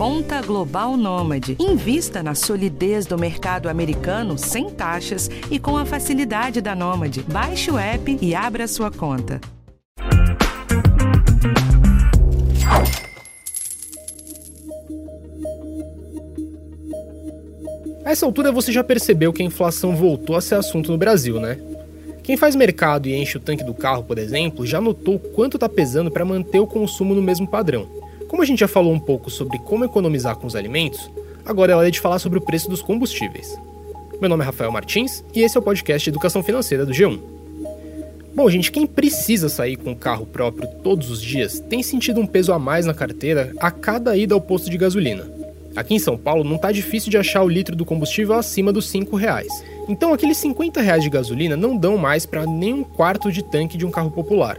Conta Global Nômade. Invista na solidez do mercado americano sem taxas e com a facilidade da Nômade. Baixe o app e abra sua conta. A essa altura você já percebeu que a inflação voltou a ser assunto no Brasil, né? Quem faz mercado e enche o tanque do carro, por exemplo, já notou quanto está pesando para manter o consumo no mesmo padrão. Como a gente já falou um pouco sobre como economizar com os alimentos, agora é hora de falar sobre o preço dos combustíveis. Meu nome é Rafael Martins e esse é o podcast Educação Financeira do G1. Bom, gente, quem precisa sair com o carro próprio todos os dias tem sentido um peso a mais na carteira a cada ida ao posto de gasolina. Aqui em São Paulo não tá difícil de achar o litro do combustível acima dos 5 reais. Então aqueles 50 reais de gasolina não dão mais para nem um quarto de tanque de um carro popular.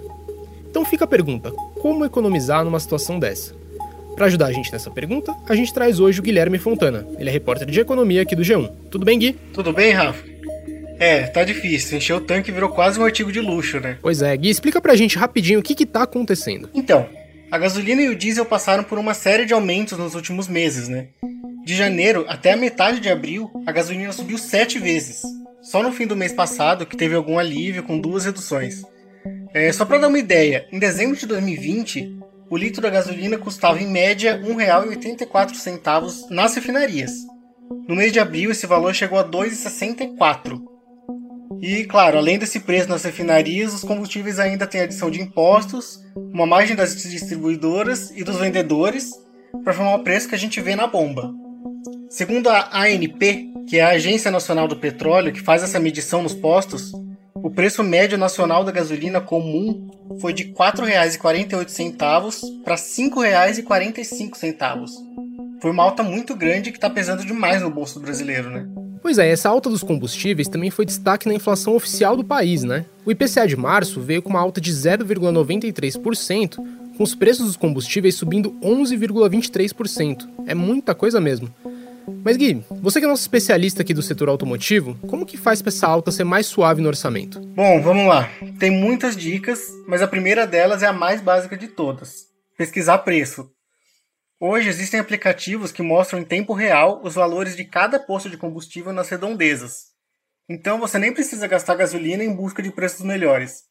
Então fica a pergunta: como economizar numa situação dessa? Para ajudar a gente nessa pergunta, a gente traz hoje o Guilherme Fontana. Ele é repórter de economia aqui do G1. Tudo bem, Gui? Tudo bem, Rafa? É, tá difícil. Encher o tanque virou quase um artigo de luxo, né? Pois é, Gui, explica pra gente rapidinho o que que tá acontecendo. Então, a gasolina e o diesel passaram por uma série de aumentos nos últimos meses, né? De janeiro até a metade de abril, a gasolina subiu sete vezes. Só no fim do mês passado que teve algum alívio com duas reduções. É, só para dar uma ideia, em dezembro de 2020, o litro da gasolina custava em média R$ 1,84 nas refinarias. No mês de abril, esse valor chegou a R$ 2,64. E, claro, além desse preço nas refinarias, os combustíveis ainda têm adição de impostos, uma margem das distribuidoras e dos vendedores para formar o preço que a gente vê na bomba. Segundo a ANP, que é a Agência Nacional do Petróleo, que faz essa medição nos postos, o preço médio nacional da gasolina comum foi de R$ 4,48 para R$ 5,45. Foi uma alta muito grande que está pesando demais no bolso brasileiro, né? Pois é, essa alta dos combustíveis também foi destaque na inflação oficial do país, né? O IPCA de março veio com uma alta de 0,93%, com os preços dos combustíveis subindo 11,23%. É muita coisa mesmo. Mas Gui, você que é nosso especialista aqui do setor automotivo, como que faz para essa alta ser mais suave no orçamento? Bom, vamos lá. Tem muitas dicas, mas a primeira delas é a mais básica de todas: pesquisar preço. Hoje existem aplicativos que mostram em tempo real os valores de cada posto de combustível nas redondezas. Então você nem precisa gastar gasolina em busca de preços melhores.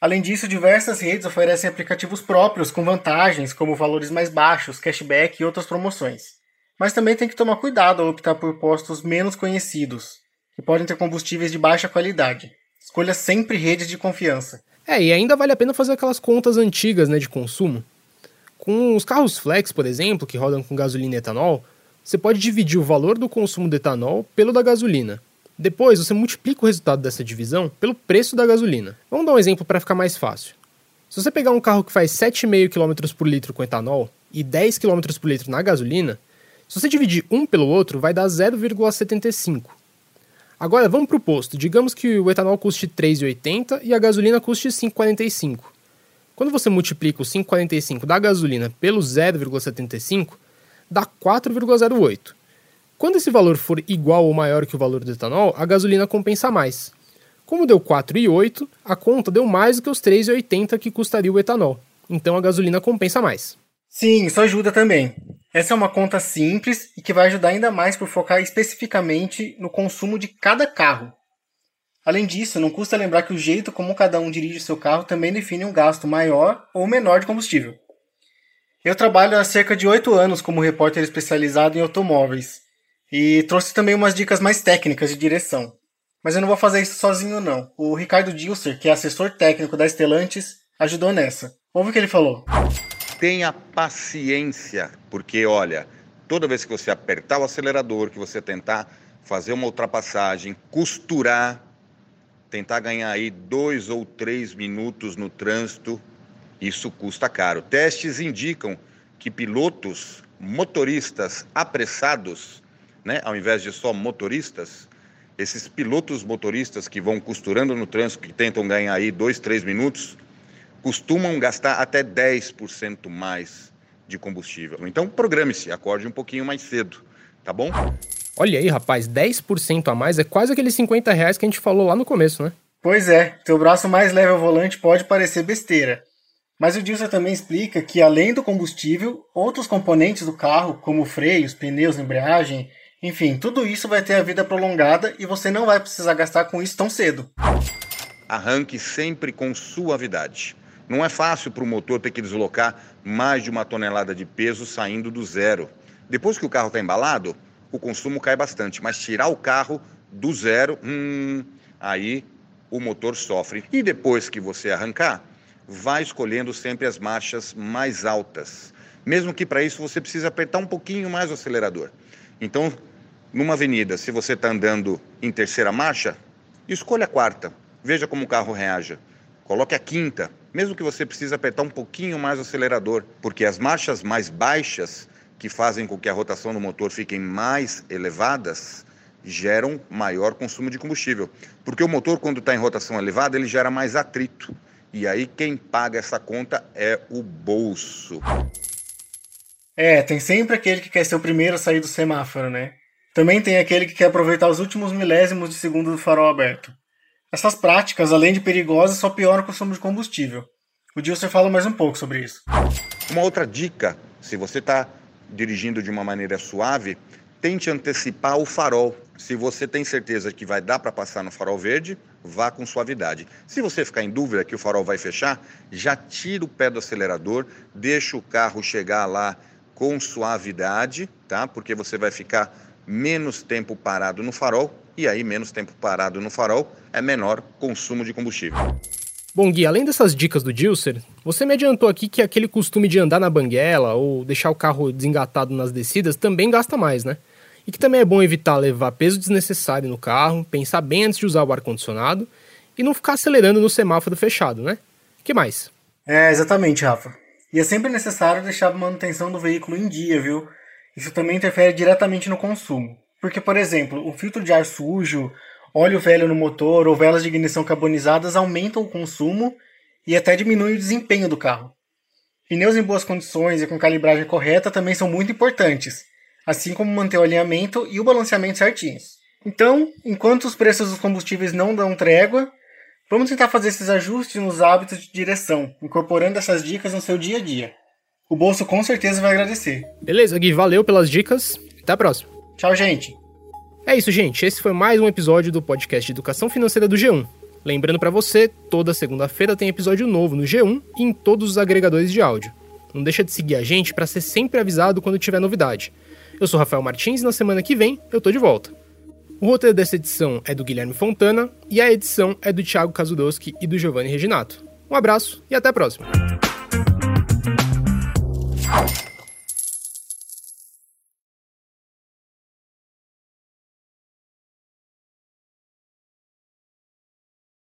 Além disso, diversas redes oferecem aplicativos próprios com vantagens, como valores mais baixos, cashback e outras promoções. Mas também tem que tomar cuidado ao optar por postos menos conhecidos, que podem ter combustíveis de baixa qualidade. Escolha sempre redes de confiança. É, e ainda vale a pena fazer aquelas contas antigas né, de consumo. Com os carros flex, por exemplo, que rodam com gasolina e etanol, você pode dividir o valor do consumo de etanol pelo da gasolina. Depois, você multiplica o resultado dessa divisão pelo preço da gasolina. Vamos dar um exemplo para ficar mais fácil. Se você pegar um carro que faz 7,5 km por litro com etanol e 10 km por litro na gasolina, se você dividir um pelo outro, vai dar 0,75. Agora, vamos para o posto. Digamos que o etanol custe 3,80 e a gasolina custe 5,45. Quando você multiplica o 5,45 da gasolina pelo 0,75, dá 4,08. Quando esse valor for igual ou maior que o valor do etanol, a gasolina compensa mais. Como deu 4,8, a conta deu mais do que os 3,80 que custaria o etanol. Então a gasolina compensa mais. Sim, isso ajuda também. Essa é uma conta simples e que vai ajudar ainda mais por focar especificamente no consumo de cada carro. Além disso, não custa lembrar que o jeito como cada um dirige seu carro também define um gasto maior ou menor de combustível. Eu trabalho há cerca de 8 anos como repórter especializado em automóveis e trouxe também umas dicas mais técnicas de direção. Mas eu não vou fazer isso sozinho não. O Ricardo Dilser, que é assessor técnico da Estelantes, ajudou nessa. Ouve o que ele falou. Tenha paciência, porque olha, toda vez que você apertar o acelerador, que você tentar fazer uma ultrapassagem, costurar, tentar ganhar aí dois ou três minutos no trânsito, isso custa caro. Testes indicam que pilotos, motoristas apressados, né, ao invés de só motoristas, esses pilotos motoristas que vão costurando no trânsito, que tentam ganhar aí dois, três minutos, costumam gastar até 10% mais de combustível. Então, programe-se, acorde um pouquinho mais cedo, tá bom? Olha aí, rapaz, 10% a mais é quase aqueles 50 reais que a gente falou lá no começo, né? Pois é, teu braço mais leve ao volante pode parecer besteira. Mas o Dilson também explica que, além do combustível, outros componentes do carro, como freios, pneus, embreagem, enfim, tudo isso vai ter a vida prolongada e você não vai precisar gastar com isso tão cedo. Arranque sempre com suavidade. Não é fácil para o motor ter que deslocar mais de uma tonelada de peso saindo do zero. Depois que o carro está embalado, o consumo cai bastante, mas tirar o carro do zero, hum, aí o motor sofre. E depois que você arrancar, vai escolhendo sempre as marchas mais altas. Mesmo que para isso você precise apertar um pouquinho mais o acelerador. Então, numa avenida, se você está andando em terceira marcha, escolha a quarta. Veja como o carro reage. Coloque a quinta, mesmo que você precise apertar um pouquinho mais o acelerador, porque as marchas mais baixas, que fazem com que a rotação do motor fiquem mais elevadas, geram maior consumo de combustível. Porque o motor, quando está em rotação elevada, ele gera mais atrito. E aí quem paga essa conta é o bolso. É, tem sempre aquele que quer ser o primeiro a sair do semáforo, né? Também tem aquele que quer aproveitar os últimos milésimos de segundo do farol aberto. Essas práticas, além de perigosas, só pioram o consumo de combustível. O Dilson fala mais um pouco sobre isso. Uma outra dica, se você está dirigindo de uma maneira suave, tente antecipar o farol. Se você tem certeza que vai dar para passar no farol verde, vá com suavidade. Se você ficar em dúvida que o farol vai fechar, já tira o pé do acelerador, deixa o carro chegar lá com suavidade, tá? Porque você vai ficar menos tempo parado no farol e aí menos tempo parado no farol é menor consumo de combustível. Bom, Gui, além dessas dicas do Dilser, você me adiantou aqui que aquele costume de andar na banguela ou deixar o carro desengatado nas descidas também gasta mais, né? E que também é bom evitar levar peso desnecessário no carro, pensar bem antes de usar o ar-condicionado e não ficar acelerando no semáforo fechado, né? que mais? É, exatamente, Rafa. E é sempre necessário deixar a manutenção do veículo em dia, viu? Isso também interfere diretamente no consumo. Porque, por exemplo, o filtro de ar sujo, óleo velho no motor ou velas de ignição carbonizadas aumentam o consumo e até diminuem o desempenho do carro. Pneus em boas condições e com calibragem correta também são muito importantes assim como manter o alinhamento e o balanceamento certinhos. Então, enquanto os preços dos combustíveis não dão trégua, vamos tentar fazer esses ajustes nos hábitos de direção, incorporando essas dicas no seu dia a dia. O bolso com certeza vai agradecer. Beleza, Gui, valeu pelas dicas. Até a próxima. Tchau, gente. É isso, gente. Esse foi mais um episódio do podcast de Educação Financeira do G1. Lembrando para você, toda segunda-feira tem episódio novo no G1 e em todos os agregadores de áudio. Não deixa de seguir a gente para ser sempre avisado quando tiver novidade. Eu sou Rafael Martins e na semana que vem eu tô de volta. O roteiro dessa edição é do Guilherme Fontana e a edição é do Thiago Kazudowski e do Giovanni Reginato. Um abraço e até a próxima.